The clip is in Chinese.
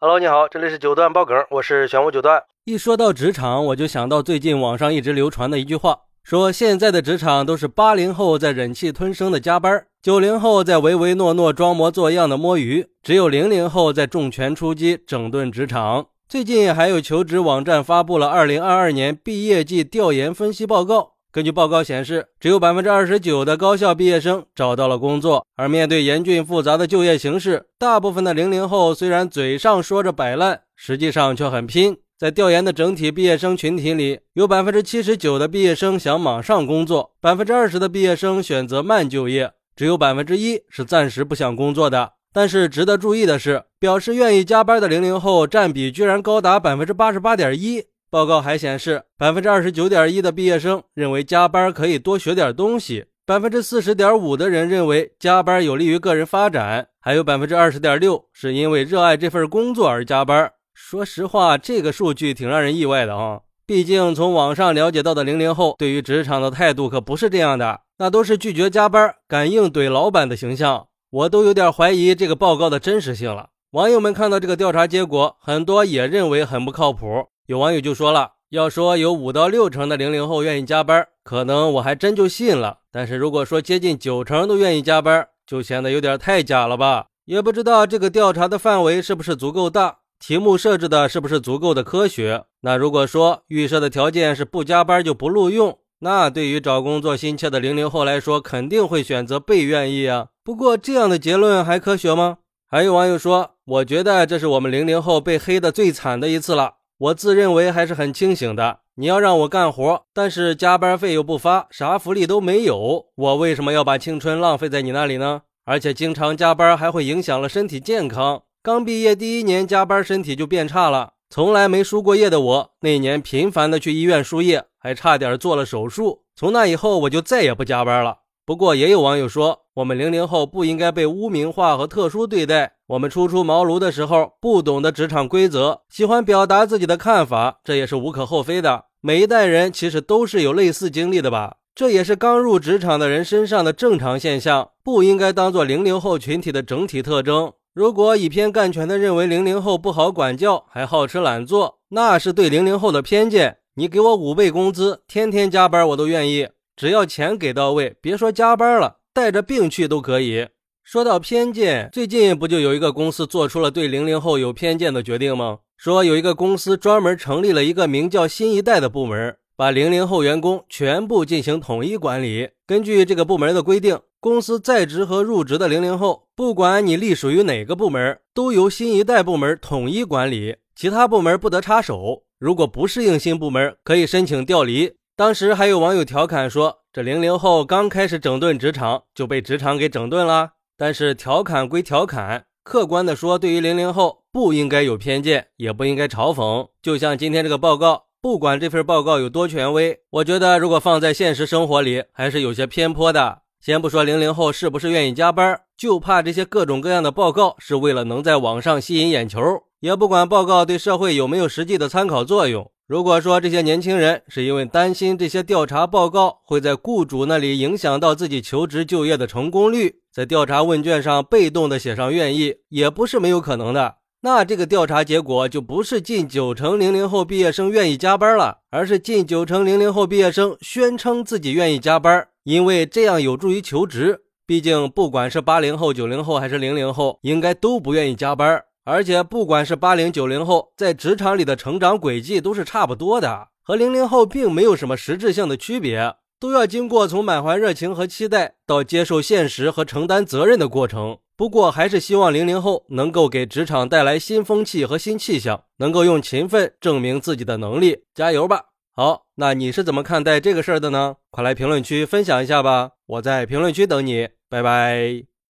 Hello，你好，这里是九段爆梗，我是玄武九段。一说到职场，我就想到最近网上一直流传的一句话，说现在的职场都是八零后在忍气吞声的加班，九零后在唯唯诺诺装模作样的摸鱼，只有零零后在重拳出击整顿职场。最近还有求职网站发布了二零二二年毕业季调研分析报告。根据报告显示，只有百分之二十九的高校毕业生找到了工作。而面对严峻复杂的就业形势，大部分的零零后虽然嘴上说着摆烂，实际上却很拼。在调研的整体毕业生群体里，有百分之七十九的毕业生想马上工作，百分之二十的毕业生选择慢就业，只有百分之一是暂时不想工作的。但是值得注意的是，表示愿意加班的零零后占比居然高达百分之八十八点一。报告还显示，百分之二十九点一的毕业生认为加班可以多学点东西，百分之四十点五的人认为加班有利于个人发展，还有百分之二十点六是因为热爱这份工作而加班。说实话，这个数据挺让人意外的啊！毕竟从网上了解到的零零后对于职场的态度可不是这样的，那都是拒绝加班、敢硬怼老板的形象，我都有点怀疑这个报告的真实性了。网友们看到这个调查结果，很多也认为很不靠谱。有网友就说了：“要说有五到六成的零零后愿意加班，可能我还真就信了。但是如果说接近九成都愿意加班，就显得有点太假了吧？也不知道这个调查的范围是不是足够大，题目设置的是不是足够的科学？那如果说预设的条件是不加班就不录用，那对于找工作心切的零零后来说，肯定会选择被愿意啊。不过这样的结论还科学吗？还有网友说：“我觉得这是我们零零后被黑的最惨的一次了。”我自认为还是很清醒的。你要让我干活，但是加班费又不发，啥福利都没有，我为什么要把青春浪费在你那里呢？而且经常加班还会影响了身体健康。刚毕业第一年加班，身体就变差了。从来没输过液的我，那年频繁的去医院输液，还差点做了手术。从那以后，我就再也不加班了。不过也有网友说，我们零零后不应该被污名化和特殊对待。我们初出茅庐的时候，不懂得职场规则，喜欢表达自己的看法，这也是无可厚非的。每一代人其实都是有类似经历的吧？这也是刚入职场的人身上的正常现象，不应该当做零零后群体的整体特征。如果以偏概全的认为零零后不好管教，还好吃懒做，那是对零零后的偏见。你给我五倍工资，天天加班我都愿意，只要钱给到位，别说加班了，带着病去都可以。说到偏见，最近不就有一个公司做出了对零零后有偏见的决定吗？说有一个公司专门成立了一个名叫“新一代”的部门，把零零后员工全部进行统一管理。根据这个部门的规定，公司在职和入职的零零后，不管你隶属于哪个部门，都由新一代部门统一管理，其他部门不得插手。如果不适应新部门，可以申请调离。当时还有网友调侃说：“这零零后刚开始整顿职场，就被职场给整顿了。”但是调侃归调侃，客观的说，对于零零后不应该有偏见，也不应该嘲讽。就像今天这个报告，不管这份报告有多权威，我觉得如果放在现实生活里，还是有些偏颇的。先不说零零后是不是愿意加班，就怕这些各种各样的报告是为了能在网上吸引眼球，也不管报告对社会有没有实际的参考作用。如果说这些年轻人是因为担心这些调查报告会在雇主那里影响到自己求职就业的成功率，在调查问卷上被动的写上愿意，也不是没有可能的。那这个调查结果就不是近九成零零后毕业生愿意加班了，而是近九成零零后毕业生宣称自己愿意加班，因为这样有助于求职。毕竟不管是八零后、九零后还是零零后，应该都不愿意加班。而且，不管是八零九零后，在职场里的成长轨迹都是差不多的，和零零后并没有什么实质性的区别，都要经过从满怀热情和期待到接受现实和承担责任的过程。不过，还是希望零零后能够给职场带来新风气和新气象，能够用勤奋证明自己的能力，加油吧！好，那你是怎么看待这个事儿的呢？快来评论区分享一下吧，我在评论区等你，拜拜。